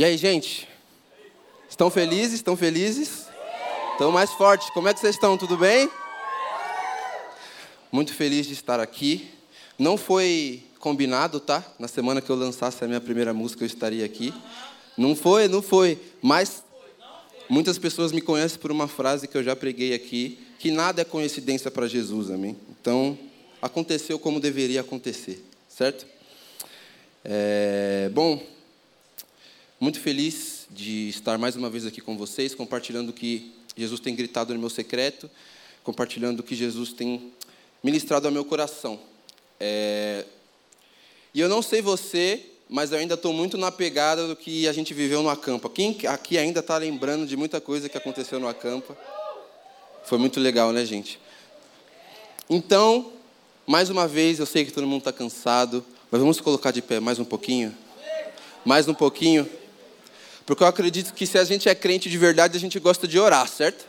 E aí, gente? Estão felizes? Estão felizes? Estão mais fortes. Como é que vocês estão? Tudo bem? Muito feliz de estar aqui. Não foi combinado, tá? Na semana que eu lançasse a minha primeira música, eu estaria aqui. Não foi, não foi. Mas muitas pessoas me conhecem por uma frase que eu já preguei aqui, que nada é coincidência para Jesus, amém? Então, aconteceu como deveria acontecer, certo? É, bom, muito feliz de estar mais uma vez aqui com vocês, compartilhando o que Jesus tem gritado no meu secreto, compartilhando o que Jesus tem ministrado ao meu coração. É... E eu não sei você, mas eu ainda estou muito na pegada do que a gente viveu no acampa. Quem aqui ainda está lembrando de muita coisa que aconteceu no acampa? Foi muito legal, né, gente? Então, mais uma vez, eu sei que todo mundo está cansado, mas vamos colocar de pé mais um pouquinho? Mais um pouquinho? Porque eu acredito que se a gente é crente de verdade, a gente gosta de orar, certo?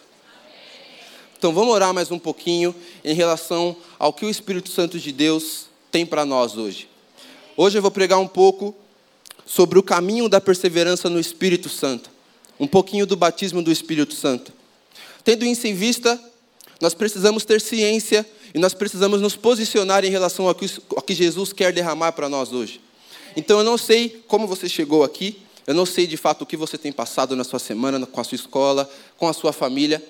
Então vamos orar mais um pouquinho em relação ao que o Espírito Santo de Deus tem para nós hoje. Hoje eu vou pregar um pouco sobre o caminho da perseverança no Espírito Santo, um pouquinho do batismo do Espírito Santo. Tendo isso em vista, nós precisamos ter ciência e nós precisamos nos posicionar em relação ao que Jesus quer derramar para nós hoje. Então eu não sei como você chegou aqui, eu não sei de fato o que você tem passado na sua semana, com a sua escola, com a sua família.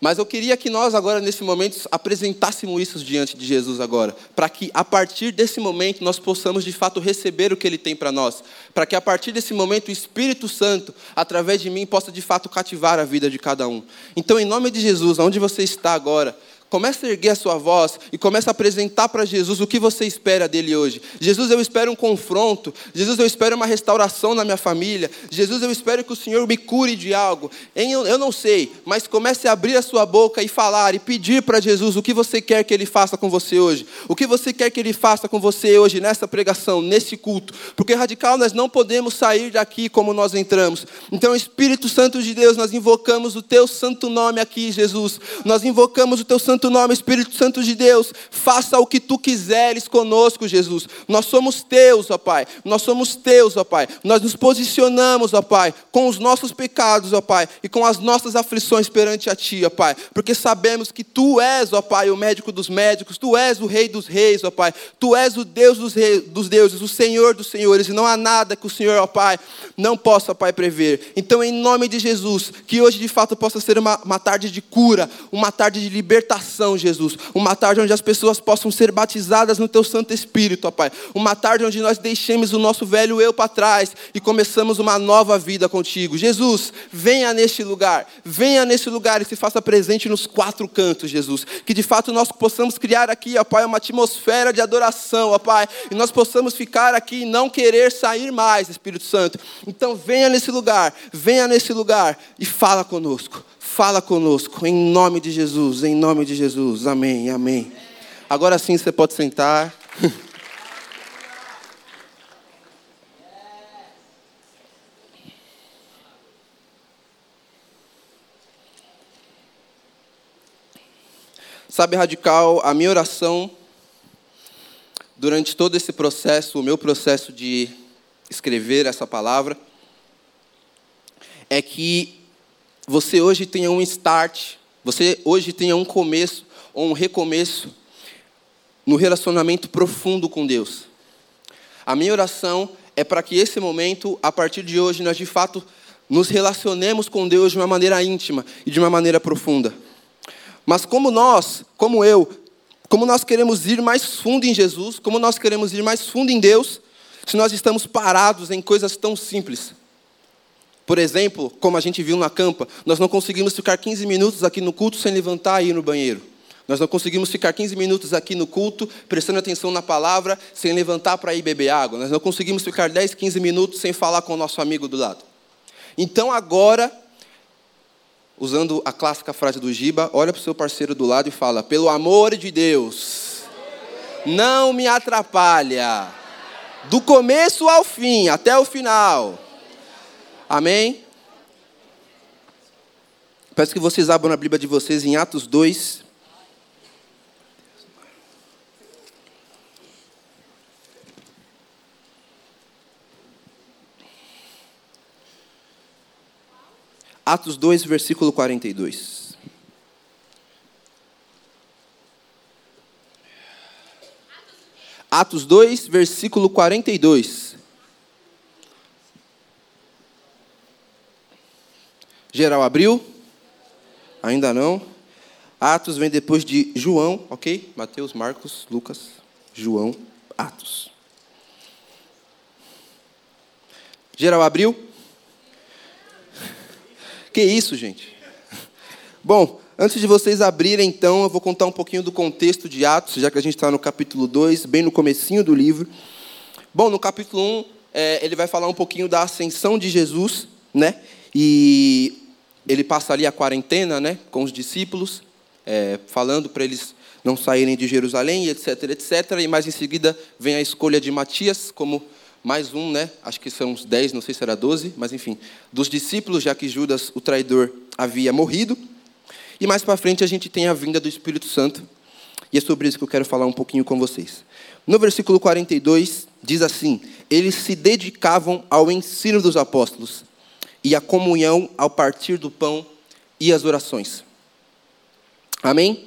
Mas eu queria que nós agora, nesse momento, apresentássemos isso diante de Jesus agora. Para que, a partir desse momento, nós possamos, de fato, receber o que Ele tem para nós. Para que, a partir desse momento, o Espírito Santo, através de mim, possa, de fato, cativar a vida de cada um. Então, em nome de Jesus, onde você está agora, Comece a erguer a sua voz e comece a apresentar para Jesus o que você espera dele hoje. Jesus, eu espero um confronto. Jesus, eu espero uma restauração na minha família. Jesus, eu espero que o Senhor me cure de algo. Eu não sei, mas comece a abrir a sua boca e falar e pedir para Jesus o que você quer que ele faça com você hoje. O que você quer que ele faça com você hoje nessa pregação, nesse culto. Porque radical nós não podemos sair daqui como nós entramos. Então, Espírito Santo de Deus, nós invocamos o teu santo nome aqui, Jesus. Nós invocamos o teu santo santo nome, Espírito Santo de Deus, faça o que tu quiseres conosco, Jesus. Nós somos teus, ó Pai. Nós somos teus, ó Pai. Nós nos posicionamos, ó Pai, com os nossos pecados, ó Pai, e com as nossas aflições perante a Ti, ó Pai, porque sabemos que Tu és, ó Pai, o médico dos médicos, Tu és o Rei dos reis, ó Pai. Tu és o Deus dos, dos deuses, o Senhor dos senhores, e não há nada que o Senhor, ó Pai, não possa, ó Pai, prever. Então, em nome de Jesus, que hoje de fato possa ser uma, uma tarde de cura, uma tarde de libertação Jesus. Uma tarde onde as pessoas possam ser batizadas no Teu Santo Espírito, ó Pai. Uma tarde onde nós deixemos o nosso velho eu para trás e começamos uma nova vida contigo. Jesus, venha neste lugar. Venha neste lugar e se faça presente nos quatro cantos, Jesus. Que de fato nós possamos criar aqui, ó Pai, uma atmosfera de adoração, ó Pai. E nós possamos ficar aqui e não querer sair mais, Espírito Santo. Então venha nesse lugar, venha nesse lugar e fala conosco. Fala conosco, em nome de Jesus, em nome de Jesus. Amém, amém. Agora sim você pode sentar. Sabe, radical, a minha oração durante todo esse processo, o meu processo de escrever essa palavra, é que você hoje tenha um start, você hoje tenha um começo ou um recomeço no relacionamento profundo com Deus. A minha oração é para que esse momento, a partir de hoje, nós de fato nos relacionemos com Deus de uma maneira íntima e de uma maneira profunda. Mas como nós, como eu, como nós queremos ir mais fundo em Jesus, como nós queremos ir mais fundo em Deus, se nós estamos parados em coisas tão simples. Por exemplo, como a gente viu na campa, nós não conseguimos ficar 15 minutos aqui no culto sem levantar e ir no banheiro. Nós não conseguimos ficar 15 minutos aqui no culto, prestando atenção na palavra, sem levantar para ir beber água. Nós não conseguimos ficar 10, 15 minutos sem falar com o nosso amigo do lado. Então agora, usando a clássica frase do Giba, olha para o seu parceiro do lado e fala: Pelo amor de Deus, não me atrapalha. Do começo ao fim, até o final. Amém? Peço que vocês abram a Bíblia de vocês em Atos 2. Atos 2, versículo 42. Atos 2, versículo 42. Geral abriu? Ainda não. Atos vem depois de João, ok? Mateus, Marcos, Lucas, João, Atos. Geral abriu? Que isso, gente? Bom, antes de vocês abrirem, então, eu vou contar um pouquinho do contexto de Atos, já que a gente está no capítulo 2, bem no comecinho do livro. Bom, no capítulo 1, é, ele vai falar um pouquinho da ascensão de Jesus, né? E ele passa ali a quarentena, né, com os discípulos, é, falando para eles não saírem de Jerusalém, etc, etc. E mais em seguida vem a escolha de Matias como mais um, né? Acho que são uns dez, não sei se era doze, mas enfim, dos discípulos, já que Judas, o traidor, havia morrido. E mais para frente a gente tem a vinda do Espírito Santo. E é sobre isso que eu quero falar um pouquinho com vocês. No versículo 42 diz assim: Eles se dedicavam ao ensino dos apóstolos e à comunhão ao partir do pão e as orações. Amém?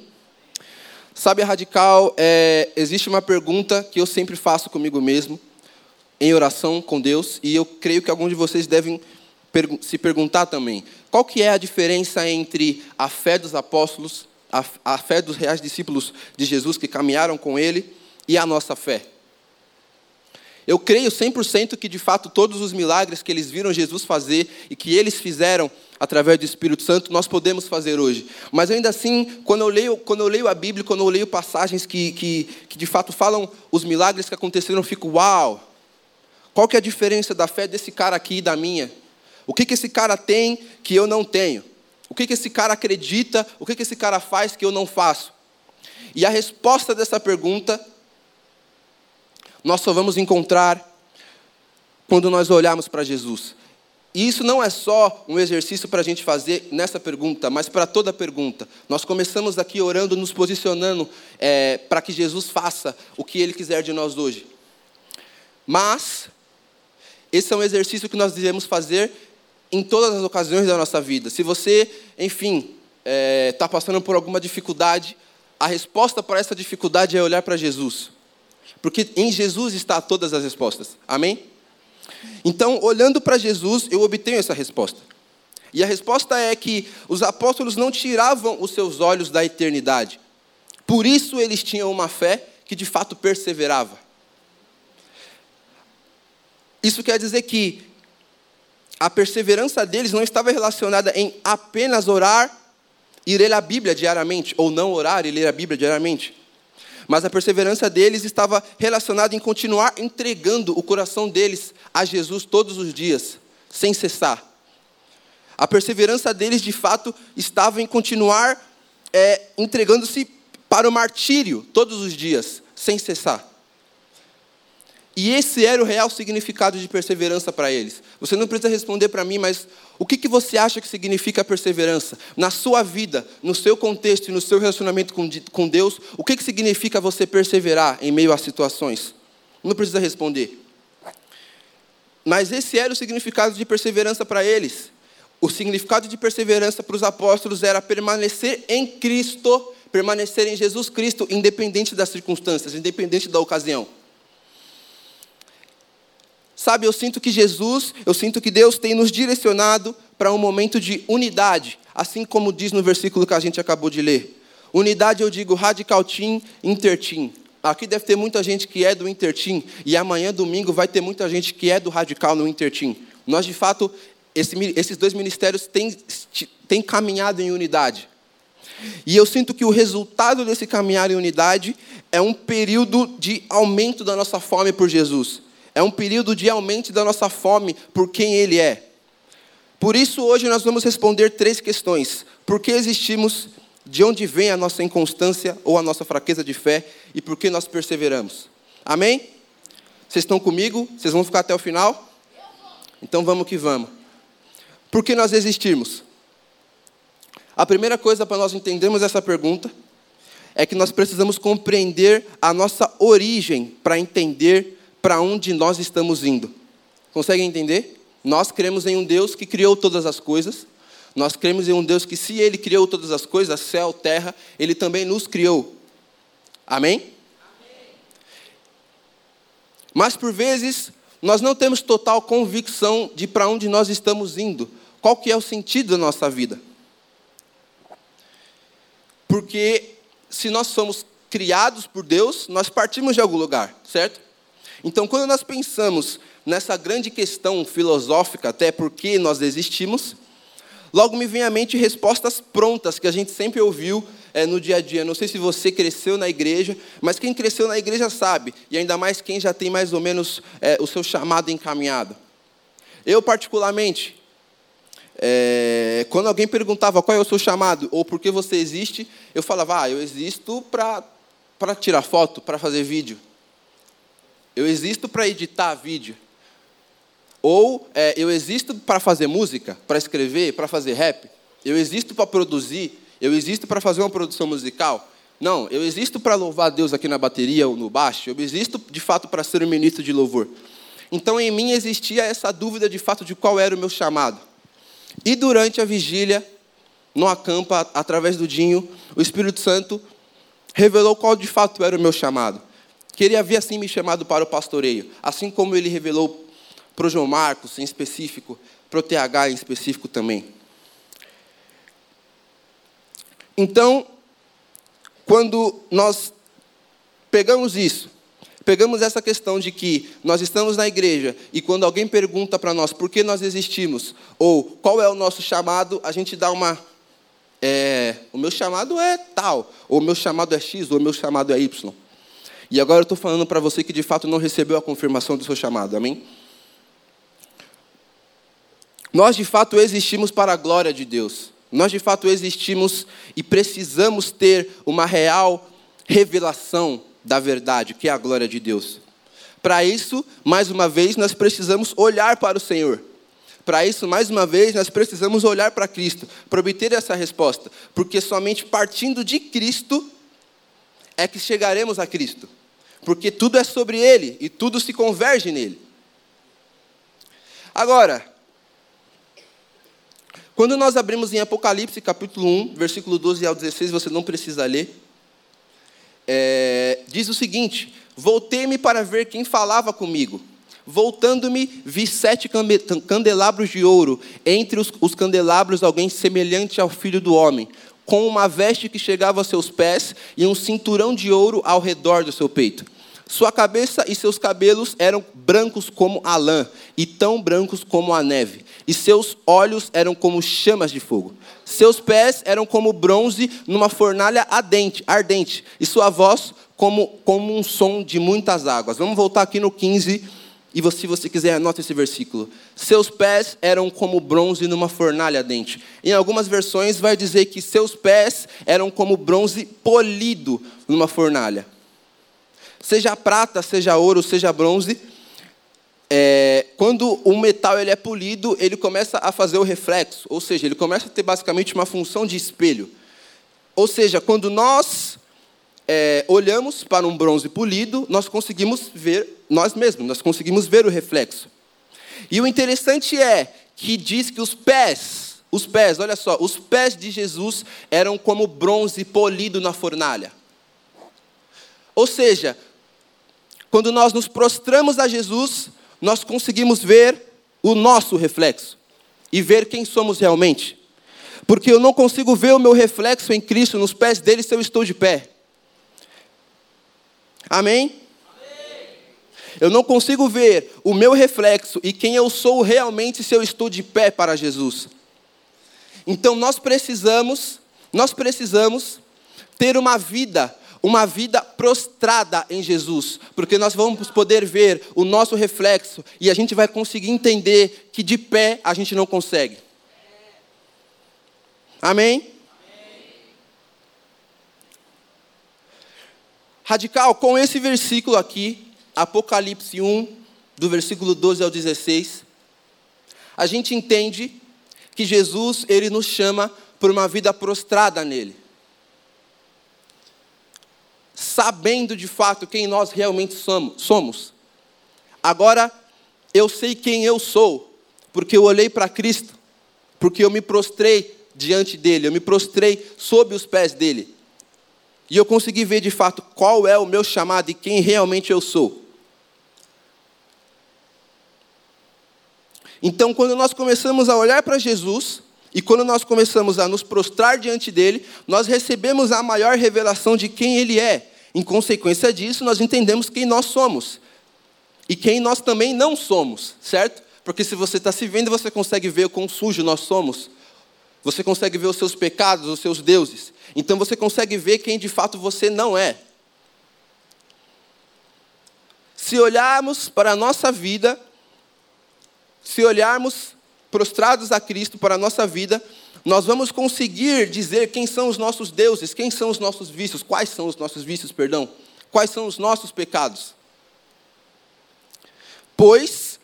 Sabe, radical, é, existe uma pergunta que eu sempre faço comigo mesmo, em oração com Deus, e eu creio que alguns de vocês devem se perguntar também. Qual que é a diferença entre a fé dos apóstolos, a, a fé dos reais discípulos de Jesus que caminharam com ele, e a nossa fé? Eu creio 100% que, de fato, todos os milagres que eles viram Jesus fazer e que eles fizeram através do Espírito Santo, nós podemos fazer hoje. Mas ainda assim, quando eu leio, quando eu leio a Bíblia, quando eu leio passagens que, que, que de fato falam os milagres que aconteceram, eu fico, uau! Qual que é a diferença da fé desse cara aqui e da minha? O que, que esse cara tem que eu não tenho? O que, que esse cara acredita? O que, que esse cara faz que eu não faço? E a resposta dessa pergunta nós só vamos encontrar quando nós olharmos para Jesus. E isso não é só um exercício para a gente fazer nessa pergunta, mas para toda pergunta. Nós começamos aqui orando, nos posicionando é, para que Jesus faça o que Ele quiser de nós hoje. Mas, esse é um exercício que nós devemos fazer em todas as ocasiões da nossa vida. Se você, enfim, está é, tá passando por alguma dificuldade, a resposta para essa dificuldade é olhar para Jesus. Porque em Jesus está todas as respostas. Amém? Então, olhando para Jesus, eu obtenho essa resposta. E a resposta é que os apóstolos não tiravam os seus olhos da eternidade. Por isso eles tinham uma fé que de fato perseverava. Isso quer dizer que a perseverança deles não estava relacionada em apenas orar e ler a Bíblia diariamente, ou não orar e ler a Bíblia diariamente. Mas a perseverança deles estava relacionada em continuar entregando o coração deles a Jesus todos os dias, sem cessar. A perseverança deles, de fato, estava em continuar é, entregando-se para o martírio todos os dias, sem cessar. E esse era o real significado de perseverança para eles. Você não precisa responder para mim, mas o que, que você acha que significa perseverança? Na sua vida, no seu contexto e no seu relacionamento com Deus, o que, que significa você perseverar em meio às situações? Não precisa responder. Mas esse era o significado de perseverança para eles. O significado de perseverança para os apóstolos era permanecer em Cristo, permanecer em Jesus Cristo, independente das circunstâncias, independente da ocasião. Sabe, eu sinto que Jesus, eu sinto que Deus tem nos direcionado para um momento de unidade, assim como diz no versículo que a gente acabou de ler. Unidade eu digo radical team, interteam. Aqui deve ter muita gente que é do interteam e amanhã domingo vai ter muita gente que é do radical no interteam. Nós de fato esse, esses dois ministérios têm, têm caminhado em unidade. E eu sinto que o resultado desse caminhar em unidade é um período de aumento da nossa fome por Jesus. É um período de aumento da nossa fome por quem Ele é. Por isso, hoje nós vamos responder três questões: por que existimos, de onde vem a nossa inconstância ou a nossa fraqueza de fé e por que nós perseveramos. Amém? Vocês estão comigo? Vocês vão ficar até o final? Então vamos que vamos. Por que nós existimos? A primeira coisa para nós entendermos essa pergunta é que nós precisamos compreender a nossa origem para entender para onde nós estamos indo. Conseguem entender? Nós cremos em um Deus que criou todas as coisas. Nós cremos em um Deus que, se Ele criou todas as coisas, céu, terra, Ele também nos criou. Amém? Amém. Mas por vezes nós não temos total convicção de para onde nós estamos indo. Qual que é o sentido da nossa vida? Porque se nós somos criados por Deus, nós partimos de algum lugar, certo? Então, quando nós pensamos nessa grande questão filosófica, até por que nós existimos, logo me vem à mente respostas prontas que a gente sempre ouviu é, no dia a dia. Não sei se você cresceu na igreja, mas quem cresceu na igreja sabe, e ainda mais quem já tem mais ou menos é, o seu chamado encaminhado. Eu, particularmente, é, quando alguém perguntava qual é o seu chamado ou por que você existe, eu falava, ah, eu existo para tirar foto, para fazer vídeo. Eu existo para editar vídeo. Ou é, eu existo para fazer música, para escrever, para fazer rap. Eu existo para produzir. Eu existo para fazer uma produção musical. Não, eu existo para louvar Deus aqui na bateria ou no baixo. Eu existo de fato para ser um ministro de louvor. Então em mim existia essa dúvida de fato de qual era o meu chamado. E durante a vigília, no acampa, através do Dinho, o Espírito Santo revelou qual de fato era o meu chamado. Que ele havia assim me chamado para o pastoreio, assim como ele revelou para o João Marcos em específico, para o TH em específico também. Então, quando nós pegamos isso, pegamos essa questão de que nós estamos na igreja e quando alguém pergunta para nós por que nós existimos ou qual é o nosso chamado, a gente dá uma. É, o meu chamado é tal, ou o meu chamado é X, ou o meu chamado é Y. E agora eu estou falando para você que de fato não recebeu a confirmação do seu chamado, amém? Nós de fato existimos para a glória de Deus. Nós de fato existimos e precisamos ter uma real revelação da verdade, que é a glória de Deus. Para isso, mais uma vez, nós precisamos olhar para o Senhor. Para isso, mais uma vez, nós precisamos olhar para Cristo, para obter essa resposta, porque somente partindo de Cristo é que chegaremos a Cristo, porque tudo é sobre Ele e tudo se converge nele. Agora, quando nós abrimos em Apocalipse, capítulo 1, versículo 12 ao 16, você não precisa ler. É, diz o seguinte: Voltei-me para ver quem falava comigo. Voltando-me, vi sete candelabros de ouro, entre os, os candelabros alguém semelhante ao filho do homem, com uma veste que chegava aos seus pés e um cinturão de ouro ao redor do seu peito. Sua cabeça e seus cabelos eram brancos como a lã, e tão brancos como a neve, e seus olhos eram como chamas de fogo. Seus pés eram como bronze numa fornalha ardente, e sua voz como, como um som de muitas águas. Vamos voltar aqui no 15, e se você quiser, anota esse versículo. Seus pés eram como bronze numa fornalha ardente. Em algumas versões vai dizer que seus pés eram como bronze polido numa fornalha seja prata, seja ouro, seja bronze, é, quando o metal ele é polido, ele começa a fazer o reflexo, ou seja, ele começa a ter basicamente uma função de espelho. Ou seja, quando nós é, olhamos para um bronze polido, nós conseguimos ver nós mesmos, nós conseguimos ver o reflexo. E o interessante é que diz que os pés, os pés, olha só, os pés de Jesus eram como bronze polido na fornalha. Ou seja, quando nós nos prostramos a Jesus, nós conseguimos ver o nosso reflexo e ver quem somos realmente. Porque eu não consigo ver o meu reflexo em Cristo nos pés dele se eu estou de pé. Amém? Eu não consigo ver o meu reflexo e quem eu sou realmente se eu estou de pé para Jesus. Então nós precisamos, nós precisamos ter uma vida uma vida prostrada em Jesus, porque nós vamos poder ver o nosso reflexo e a gente vai conseguir entender que de pé a gente não consegue. Amém? Radical, com esse versículo aqui, Apocalipse 1, do versículo 12 ao 16, a gente entende que Jesus, ele nos chama por uma vida prostrada nele sabendo de fato quem nós realmente somos. Agora, eu sei quem eu sou, porque eu olhei para Cristo, porque eu me prostrei diante dele, eu me prostrei sob os pés dele. E eu consegui ver de fato qual é o meu chamado e quem realmente eu sou. Então, quando nós começamos a olhar para Jesus, e quando nós começamos a nos prostrar diante dele, nós recebemos a maior revelação de quem ele é. Em consequência disso, nós entendemos quem nós somos e quem nós também não somos, certo? Porque se você está se vendo, você consegue ver o quão sujo nós somos. Você consegue ver os seus pecados, os seus deuses. Então você consegue ver quem de fato você não é. Se olharmos para a nossa vida, se olharmos prostrados a Cristo para a nossa vida, nós vamos conseguir dizer quem são os nossos deuses, quem são os nossos vícios, quais são os nossos vícios, perdão, quais são os nossos pecados. Pois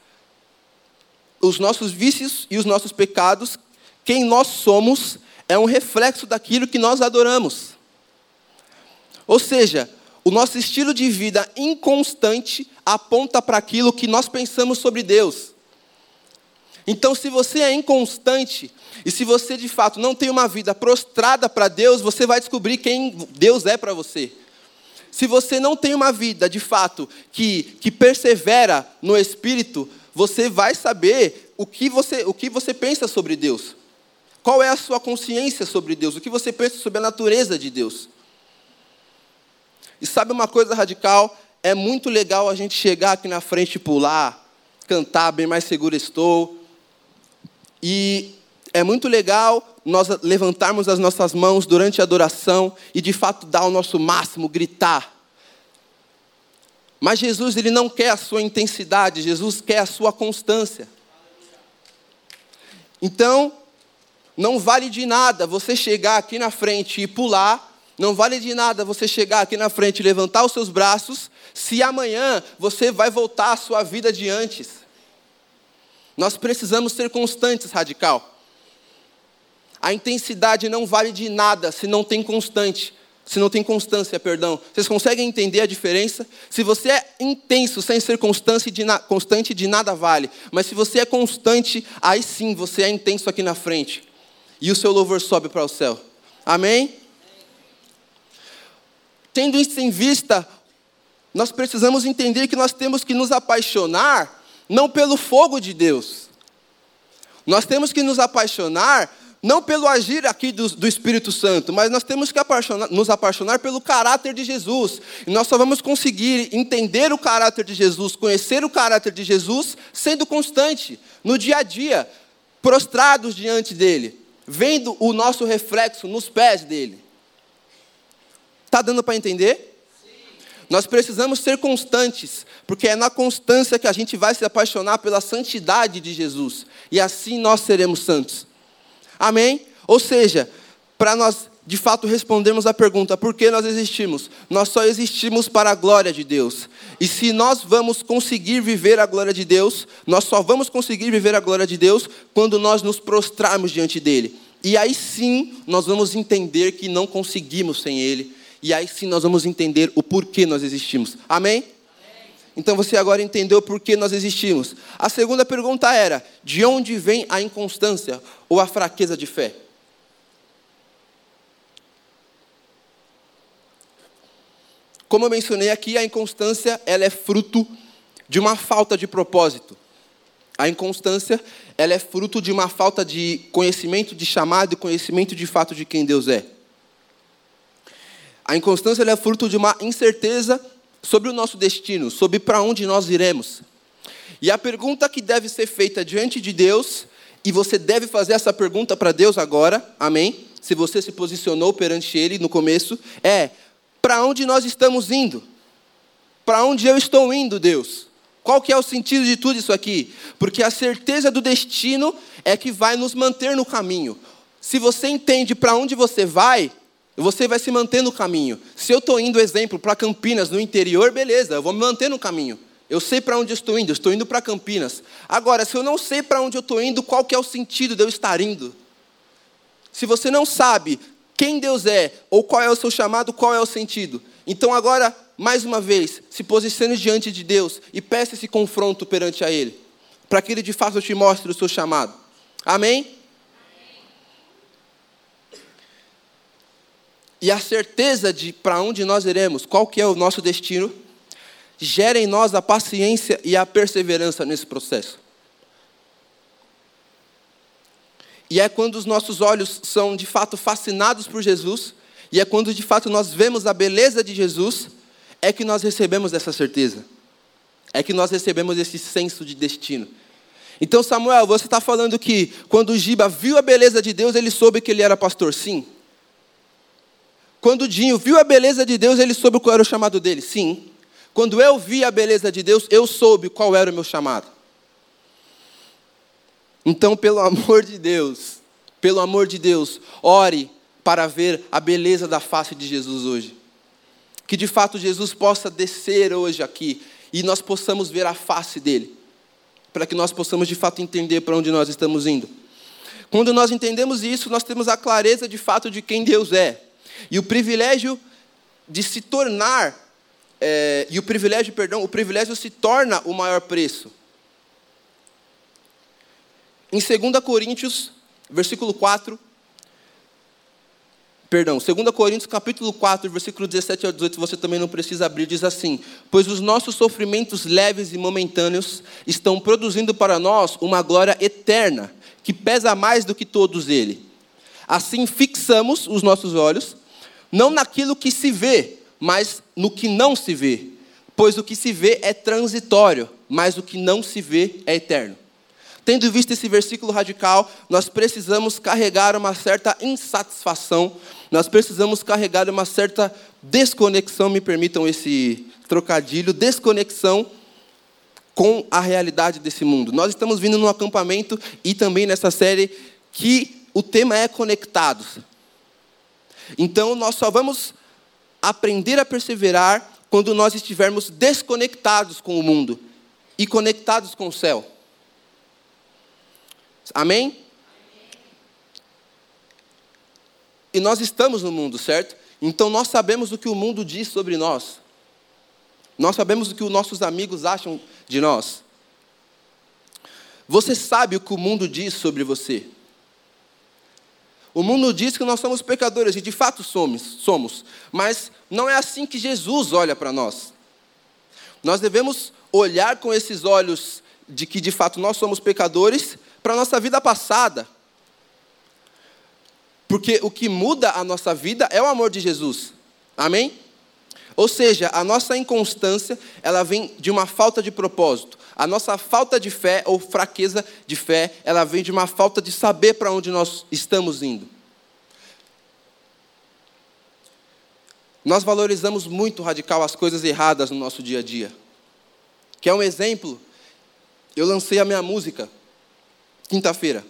os nossos vícios e os nossos pecados, quem nós somos, é um reflexo daquilo que nós adoramos. Ou seja, o nosso estilo de vida inconstante aponta para aquilo que nós pensamos sobre Deus. Então, se você é inconstante e se você de fato não tem uma vida prostrada para Deus, você vai descobrir quem Deus é para você. Se você não tem uma vida de fato que, que persevera no Espírito, você vai saber o que você, o que você pensa sobre Deus. Qual é a sua consciência sobre Deus? O que você pensa sobre a natureza de Deus? E sabe uma coisa radical? É muito legal a gente chegar aqui na frente e pular, cantar, bem mais seguro estou, e é muito legal nós levantarmos as nossas mãos durante a adoração e de fato dar o nosso máximo, gritar. Mas Jesus ele não quer a sua intensidade, Jesus quer a sua constância. Então, não vale de nada você chegar aqui na frente e pular, não vale de nada você chegar aqui na frente e levantar os seus braços, se amanhã você vai voltar à sua vida de antes. Nós precisamos ser constantes, radical. A intensidade não vale de nada se não tem constante, se não tem constância, perdão. Vocês conseguem entender a diferença? Se você é intenso sem ser constante, de, constante, de nada vale. Mas se você é constante, aí sim você é intenso aqui na frente. E o seu louvor sobe para o céu. Amém? Tendo isso em vista, nós precisamos entender que nós temos que nos apaixonar não pelo fogo de Deus. Nós temos que nos apaixonar não pelo agir aqui do, do Espírito Santo, mas nós temos que apaixonar, nos apaixonar pelo caráter de Jesus. E nós só vamos conseguir entender o caráter de Jesus, conhecer o caráter de Jesus, sendo constante, no dia a dia, prostrados diante dele, vendo o nosso reflexo nos pés dele. Está dando para entender? Nós precisamos ser constantes, porque é na constância que a gente vai se apaixonar pela santidade de Jesus, e assim nós seremos santos. Amém? Ou seja, para nós de fato respondermos a pergunta: por que nós existimos? Nós só existimos para a glória de Deus. E se nós vamos conseguir viver a glória de Deus, nós só vamos conseguir viver a glória de Deus quando nós nos prostrarmos diante dele. E aí sim nós vamos entender que não conseguimos sem ele e aí sim nós vamos entender o porquê nós existimos. Amém? Então você agora entendeu por que nós existimos. A segunda pergunta era: de onde vem a inconstância ou a fraqueza de fé? Como eu mencionei aqui, a inconstância ela é fruto de uma falta de propósito. A inconstância ela é fruto de uma falta de conhecimento de chamado e conhecimento de fato de quem Deus é. A inconstância é fruto de uma incerteza sobre o nosso destino, sobre para onde nós iremos. E a pergunta que deve ser feita diante de Deus, e você deve fazer essa pergunta para Deus agora, amém? Se você se posicionou perante Ele no começo, é: para onde nós estamos indo? Para onde eu estou indo, Deus? Qual que é o sentido de tudo isso aqui? Porque a certeza do destino é que vai nos manter no caminho. Se você entende para onde você vai, você vai se manter no caminho. Se eu estou indo, exemplo, para Campinas, no interior, beleza, eu vou me manter no caminho. Eu sei para onde estou indo, estou indo para Campinas. Agora, se eu não sei para onde eu estou indo, qual que é o sentido de eu estar indo? Se você não sabe quem Deus é, ou qual é o seu chamado, qual é o sentido. Então agora, mais uma vez, se posicione diante de Deus e peça esse confronto perante a Ele, para que Ele de fato te mostre o seu chamado. Amém? E a certeza de para onde nós iremos, qual que é o nosso destino, gera em nós a paciência e a perseverança nesse processo. E é quando os nossos olhos são de fato fascinados por Jesus, e é quando de fato nós vemos a beleza de Jesus, é que nós recebemos essa certeza. É que nós recebemos esse senso de destino. Então, Samuel, você está falando que quando Giba viu a beleza de Deus, ele soube que ele era pastor? Sim. Quando Dinho viu a beleza de Deus, ele soube qual era o chamado dele? Sim. Quando eu vi a beleza de Deus, eu soube qual era o meu chamado. Então, pelo amor de Deus, pelo amor de Deus, ore para ver a beleza da face de Jesus hoje. Que de fato Jesus possa descer hoje aqui e nós possamos ver a face dele para que nós possamos de fato entender para onde nós estamos indo. Quando nós entendemos isso, nós temos a clareza de fato de quem Deus é. E o privilégio de se tornar, é, e o privilégio, perdão, o privilégio se torna o maior preço. Em 2 Coríntios, versículo 4, Perdão, 2 Coríntios capítulo 4, versículo 17 ao 18, você também não precisa abrir, diz assim: Pois os nossos sofrimentos leves e momentâneos estão produzindo para nós uma glória eterna, que pesa mais do que todos eles. Assim fixamos os nossos olhos, não naquilo que se vê, mas no que não se vê. Pois o que se vê é transitório, mas o que não se vê é eterno. Tendo visto esse versículo radical, nós precisamos carregar uma certa insatisfação, nós precisamos carregar uma certa desconexão, me permitam esse trocadilho, desconexão com a realidade desse mundo. Nós estamos vindo num acampamento e também nessa série que o tema é conectados. Então nós só vamos aprender a perseverar quando nós estivermos desconectados com o mundo e conectados com o céu. Amém? E nós estamos no mundo, certo? Então nós sabemos o que o mundo diz sobre nós. Nós sabemos o que os nossos amigos acham de nós. Você sabe o que o mundo diz sobre você. O mundo diz que nós somos pecadores, e de fato somos, somos. Mas não é assim que Jesus olha para nós. Nós devemos olhar com esses olhos de que de fato nós somos pecadores para a nossa vida passada. Porque o que muda a nossa vida é o amor de Jesus. Amém? Ou seja, a nossa inconstância, ela vem de uma falta de propósito. A nossa falta de fé ou fraqueza de fé, ela vem de uma falta de saber para onde nós estamos indo. Nós valorizamos muito radical as coisas erradas no nosso dia a dia. Quer um exemplo? Eu lancei a minha música quinta-feira.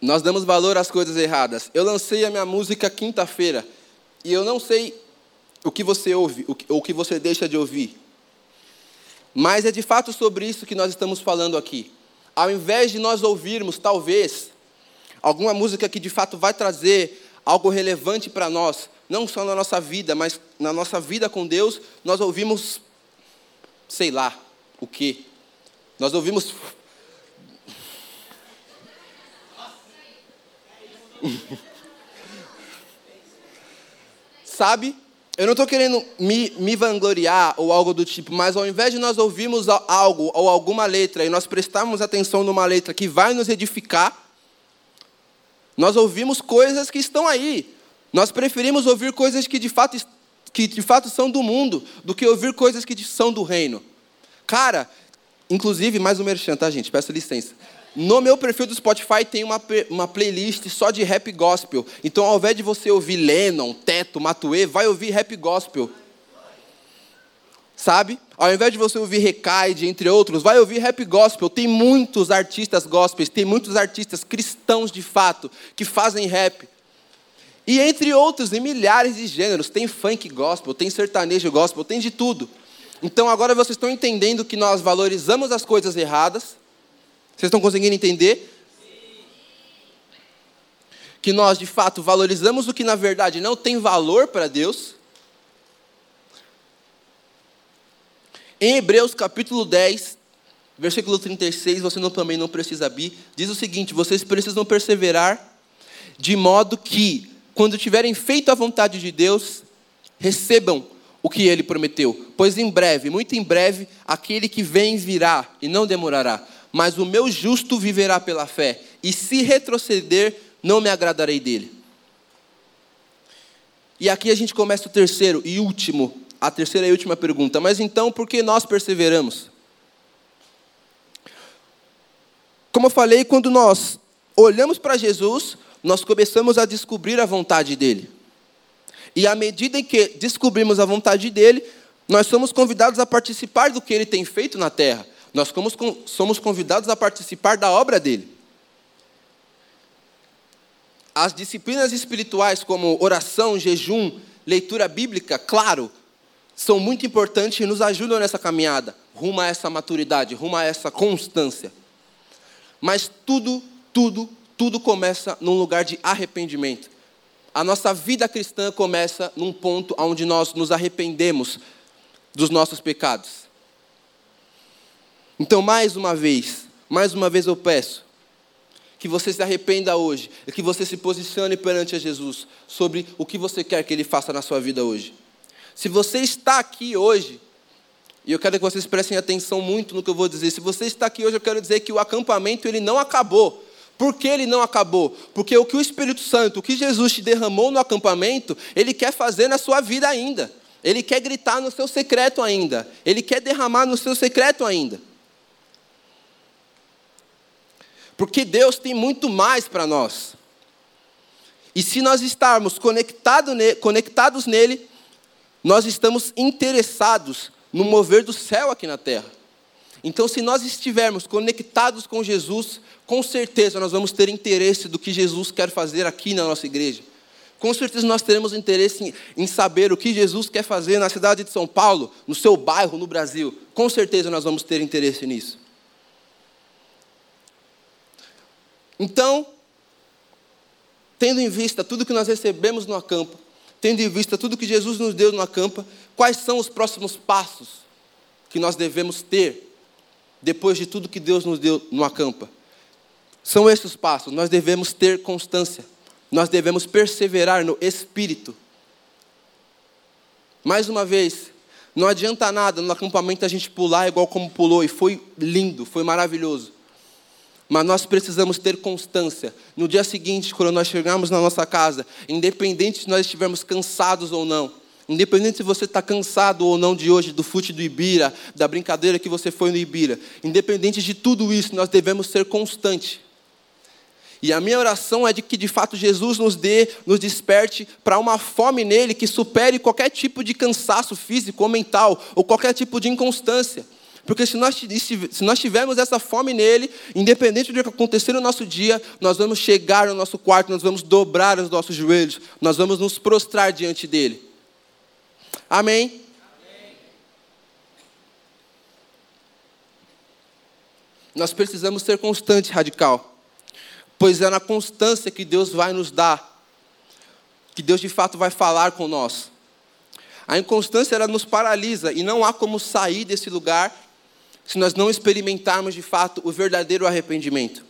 Nós damos valor às coisas erradas. Eu lancei a minha música quinta-feira e eu não sei o que você ouve ou o que você deixa de ouvir. Mas é de fato sobre isso que nós estamos falando aqui. Ao invés de nós ouvirmos, talvez, alguma música que de fato vai trazer algo relevante para nós, não só na nossa vida, mas na nossa vida com Deus, nós ouvimos, sei lá, o quê? Nós ouvimos. Sabe? Eu não estou querendo me, me, vangloriar ou algo do tipo, mas ao invés de nós ouvirmos algo ou alguma letra e nós prestarmos atenção numa letra que vai nos edificar, nós ouvimos coisas que estão aí. Nós preferimos ouvir coisas que de fato, que de fato são do mundo, do que ouvir coisas que são do reino. Cara, inclusive, mais um merchan, tá, gente? Peço licença. No meu perfil do Spotify tem uma, uma playlist só de rap gospel. Então, ao invés de você ouvir Lennon, Teto, Matuê, vai ouvir rap gospel. Sabe? Ao invés de você ouvir Recaide, entre outros, vai ouvir rap gospel. Tem muitos artistas gospels, tem muitos artistas cristãos de fato que fazem rap. E entre outros, em milhares de gêneros, tem funk gospel, tem sertanejo gospel, tem de tudo. Então agora vocês estão entendendo que nós valorizamos as coisas erradas. Vocês estão conseguindo entender? Que nós de fato valorizamos o que na verdade não tem valor para Deus. Em Hebreus capítulo 10, versículo 36, você não, também não precisa abrir, diz o seguinte: vocês precisam perseverar, de modo que, quando tiverem feito a vontade de Deus, recebam o que ele prometeu. Pois em breve, muito em breve, aquele que vem virá e não demorará. Mas o meu justo viverá pela fé, e se retroceder, não me agradarei dele. E aqui a gente começa o terceiro e último, a terceira e última pergunta. Mas então, por que nós perseveramos? Como eu falei, quando nós olhamos para Jesus, nós começamos a descobrir a vontade dele. E à medida em que descobrimos a vontade dele, nós somos convidados a participar do que ele tem feito na terra. Nós somos convidados a participar da obra dele. As disciplinas espirituais, como oração, jejum, leitura bíblica, claro, são muito importantes e nos ajudam nessa caminhada, rumo a essa maturidade, rumo a essa constância. Mas tudo, tudo, tudo começa num lugar de arrependimento. A nossa vida cristã começa num ponto onde nós nos arrependemos dos nossos pecados. Então, mais uma vez, mais uma vez eu peço, que você se arrependa hoje e que você se posicione perante a Jesus sobre o que você quer que Ele faça na sua vida hoje. Se você está aqui hoje, e eu quero que vocês prestem atenção muito no que eu vou dizer. Se você está aqui hoje, eu quero dizer que o acampamento ele não acabou. Por que ele não acabou? Porque o que o Espírito Santo, o que Jesus te derramou no acampamento, ele quer fazer na sua vida ainda. Ele quer gritar no seu secreto ainda. Ele quer derramar no seu secreto ainda. Porque Deus tem muito mais para nós. E se nós estarmos conectado conectados nele, nós estamos interessados no mover do céu aqui na terra. Então, se nós estivermos conectados com Jesus, com certeza nós vamos ter interesse do que Jesus quer fazer aqui na nossa igreja. Com certeza nós teremos interesse em, em, saber o que Jesus quer fazer na cidade de São Paulo, no seu bairro, no Brasil. Com certeza nós vamos ter interesse nisso. Então, tendo em vista tudo que nós recebemos no acampo, tendo em vista tudo que Jesus nos deu no acampa, quais são os próximos passos que nós devemos ter depois de tudo que Deus nos deu no acampa? São esses os passos. Nós devemos ter constância. Nós devemos perseverar no espírito. Mais uma vez, não adianta nada no acampamento a gente pular igual como pulou e foi lindo, foi maravilhoso. Mas nós precisamos ter constância. No dia seguinte, quando nós chegarmos na nossa casa, independente se nós estivermos cansados ou não, independente se você está cansado ou não de hoje, do fute do Ibira, da brincadeira que você foi no Ibira, independente de tudo isso, nós devemos ser constantes. E a minha oração é de que de fato Jesus nos dê, nos desperte para uma fome nele que supere qualquer tipo de cansaço físico ou mental, ou qualquer tipo de inconstância. Porque se nós, se nós tivermos essa fome nele, independente do que acontecer no nosso dia, nós vamos chegar no nosso quarto, nós vamos dobrar os nossos joelhos, nós vamos nos prostrar diante dele. Amém? Amém. Nós precisamos ser constante, radical. Pois é na constância que Deus vai nos dar, que Deus de fato vai falar com nós. A inconstância ela nos paralisa e não há como sair desse lugar se nós não experimentarmos de fato o verdadeiro arrependimento.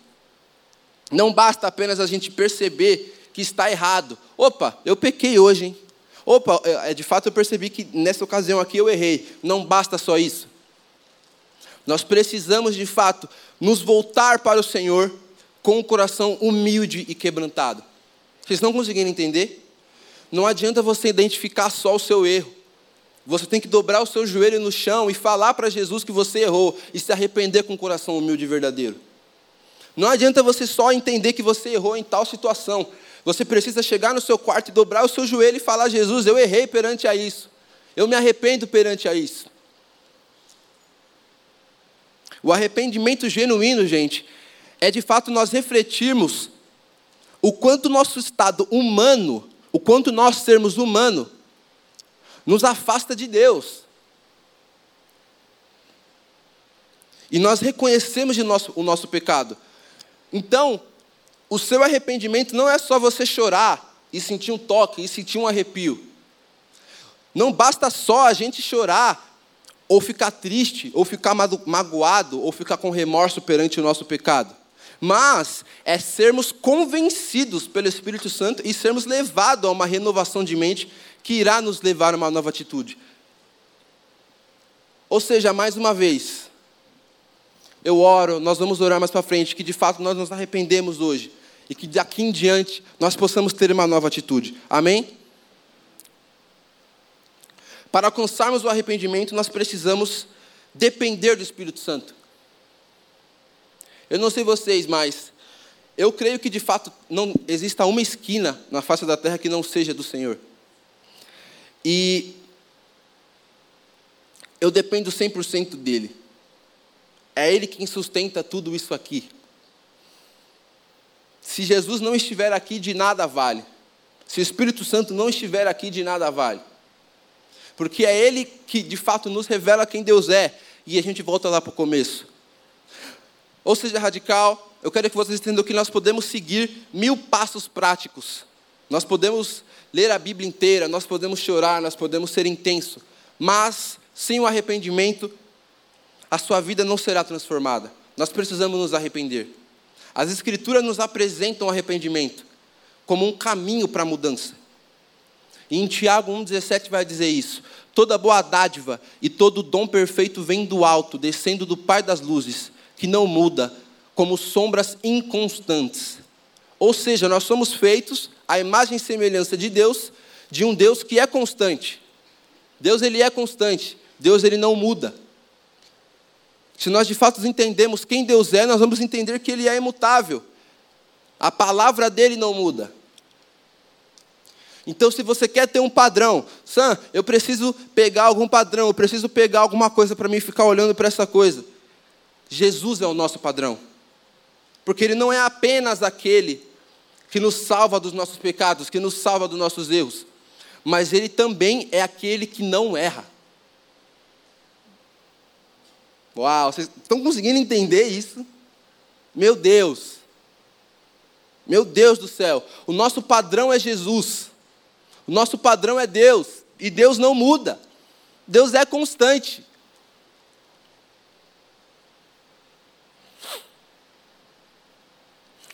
Não basta apenas a gente perceber que está errado. Opa, eu pequei hoje, hein? Opa, é, de fato eu percebi que nessa ocasião aqui eu errei. Não basta só isso. Nós precisamos de fato nos voltar para o Senhor com o coração humilde e quebrantado. Vocês não conseguiram entender? Não adianta você identificar só o seu erro. Você tem que dobrar o seu joelho no chão e falar para Jesus que você errou e se arrepender com o coração humilde e verdadeiro. Não adianta você só entender que você errou em tal situação. Você precisa chegar no seu quarto e dobrar o seu joelho e falar: Jesus, eu errei perante a isso. Eu me arrependo perante a isso. O arrependimento genuíno, gente, é de fato nós refletirmos o quanto nosso estado humano, o quanto nós sermos humano, nos afasta de Deus. E nós reconhecemos nosso, o nosso pecado. Então, o seu arrependimento não é só você chorar e sentir um toque e sentir um arrepio. Não basta só a gente chorar ou ficar triste, ou ficar magoado, ou ficar com remorso perante o nosso pecado. Mas é sermos convencidos pelo Espírito Santo e sermos levados a uma renovação de mente que irá nos levar a uma nova atitude. Ou seja, mais uma vez, eu oro, nós vamos orar mais para frente, que de fato nós nos arrependemos hoje e que daqui em diante nós possamos ter uma nova atitude. Amém? Para alcançarmos o arrependimento, nós precisamos depender do Espírito Santo. Eu não sei vocês, mas eu creio que de fato não exista uma esquina na face da terra que não seja do Senhor. E eu dependo 100% dele. É ele quem sustenta tudo isso aqui. Se Jesus não estiver aqui, de nada vale. Se o Espírito Santo não estiver aqui, de nada vale. Porque é ele que de fato nos revela quem Deus é. E a gente volta lá para o começo. Ou seja, radical, eu quero que vocês entendam que nós podemos seguir mil passos práticos. Nós podemos ler a Bíblia inteira, nós podemos chorar, nós podemos ser intenso. Mas, sem o arrependimento, a sua vida não será transformada. Nós precisamos nos arrepender. As Escrituras nos apresentam o arrependimento como um caminho para a mudança. E em Tiago 1,17 vai dizer isso: toda boa dádiva e todo dom perfeito vem do alto, descendo do Pai das luzes que não muda, como sombras inconstantes. Ou seja, nós somos feitos à imagem e semelhança de Deus, de um Deus que é constante. Deus ele é constante, Deus ele não muda. Se nós de fato entendemos quem Deus é, nós vamos entender que ele é imutável. A palavra dele não muda. Então, se você quer ter um padrão, Sam, eu preciso pegar algum padrão, eu preciso pegar alguma coisa para mim ficar olhando para essa coisa. Jesus é o nosso padrão. Porque Ele não é apenas aquele que nos salva dos nossos pecados, que nos salva dos nossos erros, mas Ele também é aquele que não erra. Uau, vocês estão conseguindo entender isso? Meu Deus, meu Deus do céu, o nosso padrão é Jesus, o nosso padrão é Deus, e Deus não muda, Deus é constante.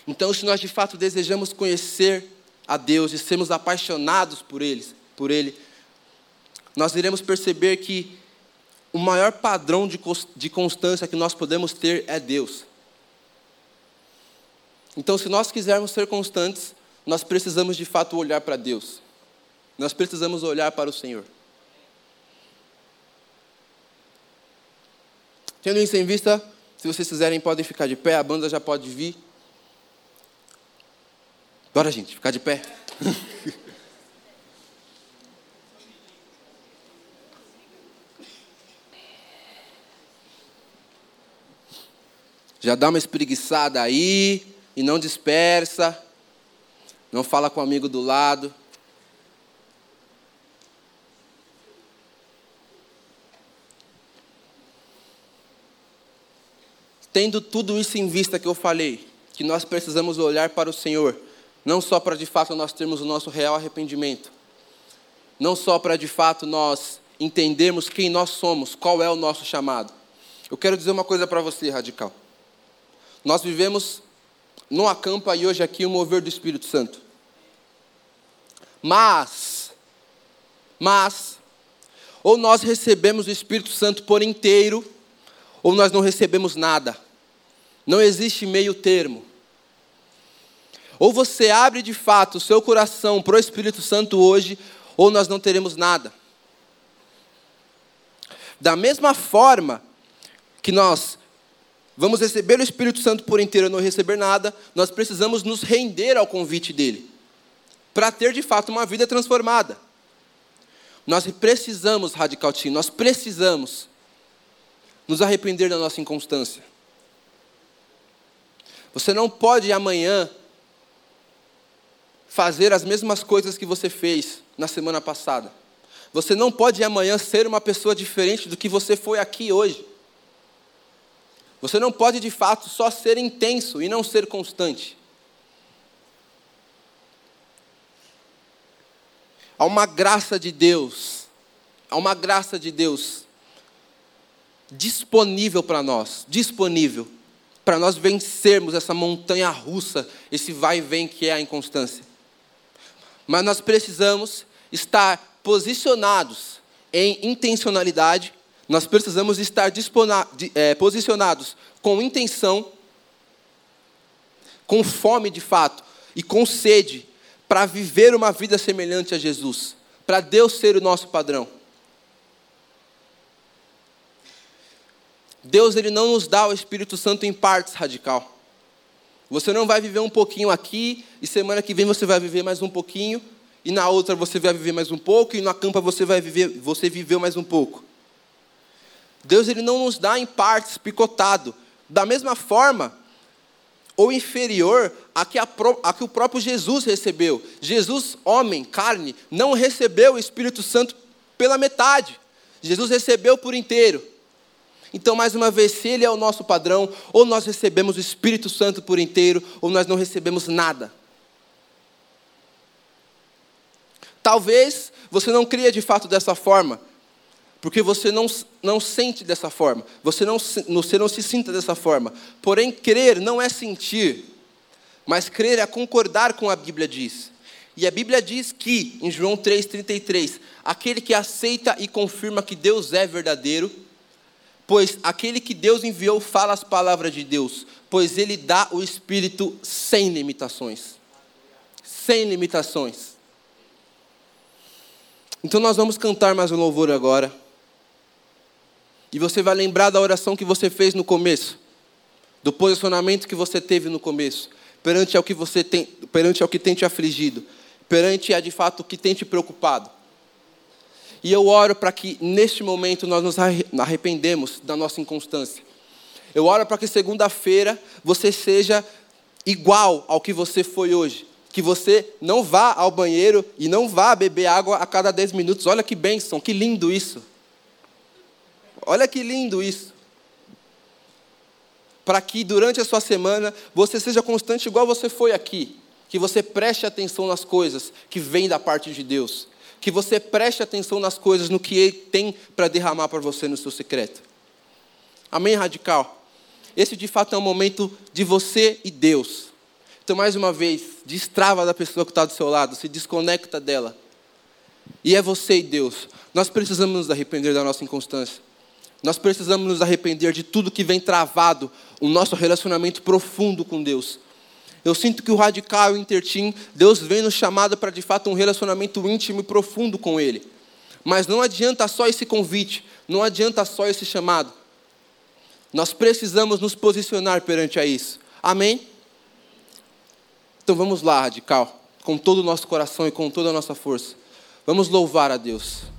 Então, se nós de fato desejamos conhecer a Deus e sermos apaixonados por Ele, por Ele, nós iremos perceber que o maior padrão de, constância que nós podemos ter é Deus. Então, se nós quisermos ser constantes, nós precisamos de fato olhar para Deus. Nós precisamos olhar para o Senhor. Tendo isso em vista, se vocês quiserem, podem ficar de pé, a banda já pode vir. Bora, gente, ficar de pé. Já dá uma espreguiçada aí e não dispersa. Não fala com o amigo do lado. Tendo tudo isso em vista que eu falei, que nós precisamos olhar para o Senhor não só para de fato nós termos o nosso real arrependimento, não só para de fato nós entendermos quem nós somos, qual é o nosso chamado. Eu quero dizer uma coisa para você, radical. Nós vivemos no acampa e hoje aqui o mover do Espírito Santo. Mas, mas, ou nós recebemos o Espírito Santo por inteiro, ou nós não recebemos nada. Não existe meio termo. Ou você abre de fato o seu coração para o Espírito Santo hoje, ou nós não teremos nada. Da mesma forma que nós vamos receber o Espírito Santo por inteiro e não receber nada, nós precisamos nos render ao convite dele, para ter de fato uma vida transformada. Nós precisamos, Radical nós precisamos nos arrepender da nossa inconstância. Você não pode amanhã fazer as mesmas coisas que você fez na semana passada. Você não pode amanhã ser uma pessoa diferente do que você foi aqui hoje. Você não pode de fato só ser intenso e não ser constante. Há uma graça de Deus, há uma graça de Deus disponível para nós, disponível para nós vencermos essa montanha russa, esse vai e vem que é a inconstância. Mas nós precisamos estar posicionados em intencionalidade, nós precisamos estar é, posicionados com intenção, com fome de fato e com sede para viver uma vida semelhante a Jesus, para Deus ser o nosso padrão. Deus ele não nos dá o Espírito Santo em partes radical. Você não vai viver um pouquinho aqui e semana que vem você vai viver mais um pouquinho e na outra você vai viver mais um pouco e na campa você vai viver, você viveu mais um pouco. Deus ele não nos dá em partes picotado. Da mesma forma, ou inferior a que, a, a que o próprio Jesus recebeu. Jesus, homem, carne, não recebeu o Espírito Santo pela metade. Jesus recebeu por inteiro. Então, mais uma vez, se Ele é o nosso padrão, ou nós recebemos o Espírito Santo por inteiro, ou nós não recebemos nada. Talvez você não cria de fato dessa forma, porque você não, não sente dessa forma, você não, você não se sinta dessa forma. Porém, crer não é sentir, mas crer é concordar com a Bíblia diz. E a Bíblia diz que, em João 3,33, aquele que aceita e confirma que Deus é verdadeiro, Pois aquele que Deus enviou fala as palavras de Deus, pois ele dá o Espírito sem limitações. Sem limitações. Então nós vamos cantar mais um louvor agora. E você vai lembrar da oração que você fez no começo, do posicionamento que você teve no começo, perante ao que você tem, perante ao que tem te afligido, perante a de fato o que tem te preocupado. E eu oro para que neste momento nós nos arrependemos da nossa inconstância. Eu oro para que segunda-feira você seja igual ao que você foi hoje. Que você não vá ao banheiro e não vá beber água a cada 10 minutos. Olha que bênção, que lindo isso. Olha que lindo isso. Para que durante a sua semana você seja constante igual você foi aqui. Que você preste atenção nas coisas que vêm da parte de Deus que você preste atenção nas coisas, no que Ele tem para derramar para você no seu secreto. Amém, radical? Esse de fato é um momento de você e Deus. Então, mais uma vez, destrava da pessoa que está do seu lado, se desconecta dela. E é você e Deus. Nós precisamos nos arrepender da nossa inconstância. Nós precisamos nos arrepender de tudo que vem travado o nosso relacionamento profundo com Deus. Eu sinto que o radical e o intertim, Deus vem nos chamado para de fato um relacionamento íntimo e profundo com Ele. Mas não adianta só esse convite, não adianta só esse chamado. Nós precisamos nos posicionar perante a isso. Amém? Então vamos lá, radical, com todo o nosso coração e com toda a nossa força. Vamos louvar a Deus.